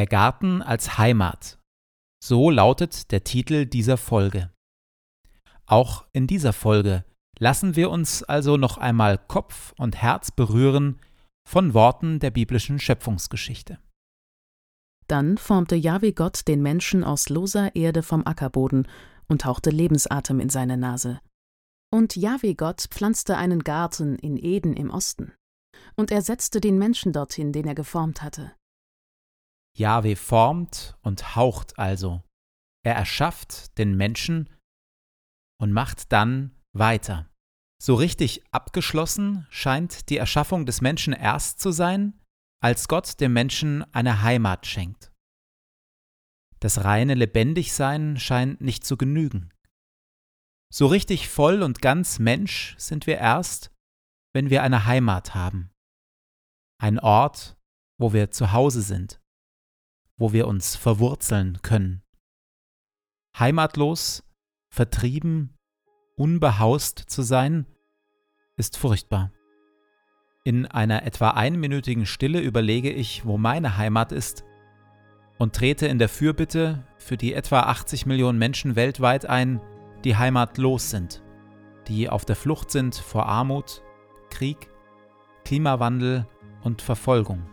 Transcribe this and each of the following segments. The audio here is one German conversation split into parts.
Der Garten als Heimat. So lautet der Titel dieser Folge. Auch in dieser Folge lassen wir uns also noch einmal Kopf und Herz berühren von Worten der biblischen Schöpfungsgeschichte. Dann formte Jahwe Gott den Menschen aus loser Erde vom Ackerboden und hauchte Lebensatem in seine Nase. Und Jahwe Gott pflanzte einen Garten in Eden im Osten. Und er setzte den Menschen dorthin, den er geformt hatte. Jahwe formt und haucht also. Er erschafft den Menschen und macht dann weiter. So richtig abgeschlossen scheint die Erschaffung des Menschen erst zu sein, als Gott dem Menschen eine Heimat schenkt. Das reine Lebendigsein scheint nicht zu genügen. So richtig voll und ganz Mensch sind wir erst, wenn wir eine Heimat haben. Ein Ort, wo wir zu Hause sind wo wir uns verwurzeln können. Heimatlos, vertrieben, unbehaust zu sein, ist furchtbar. In einer etwa einminütigen Stille überlege ich, wo meine Heimat ist und trete in der Fürbitte für die etwa 80 Millionen Menschen weltweit ein, die heimatlos sind, die auf der Flucht sind vor Armut, Krieg, Klimawandel und Verfolgung.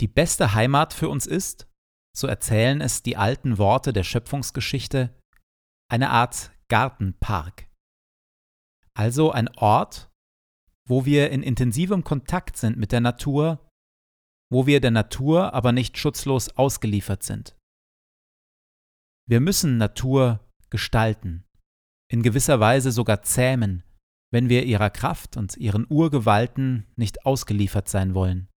Die beste Heimat für uns ist, so erzählen es die alten Worte der Schöpfungsgeschichte, eine Art Gartenpark. Also ein Ort, wo wir in intensivem Kontakt sind mit der Natur, wo wir der Natur aber nicht schutzlos ausgeliefert sind. Wir müssen Natur gestalten, in gewisser Weise sogar zähmen, wenn wir ihrer Kraft und ihren Urgewalten nicht ausgeliefert sein wollen.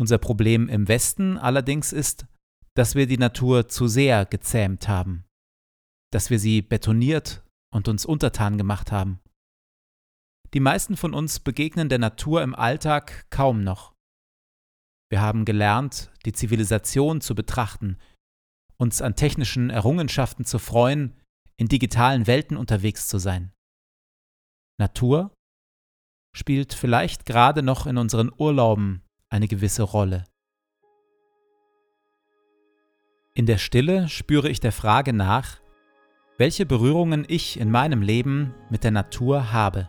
Unser Problem im Westen allerdings ist, dass wir die Natur zu sehr gezähmt haben, dass wir sie betoniert und uns untertan gemacht haben. Die meisten von uns begegnen der Natur im Alltag kaum noch. Wir haben gelernt, die Zivilisation zu betrachten, uns an technischen Errungenschaften zu freuen, in digitalen Welten unterwegs zu sein. Natur spielt vielleicht gerade noch in unseren Urlauben eine gewisse Rolle. In der Stille spüre ich der Frage nach, welche Berührungen ich in meinem Leben mit der Natur habe.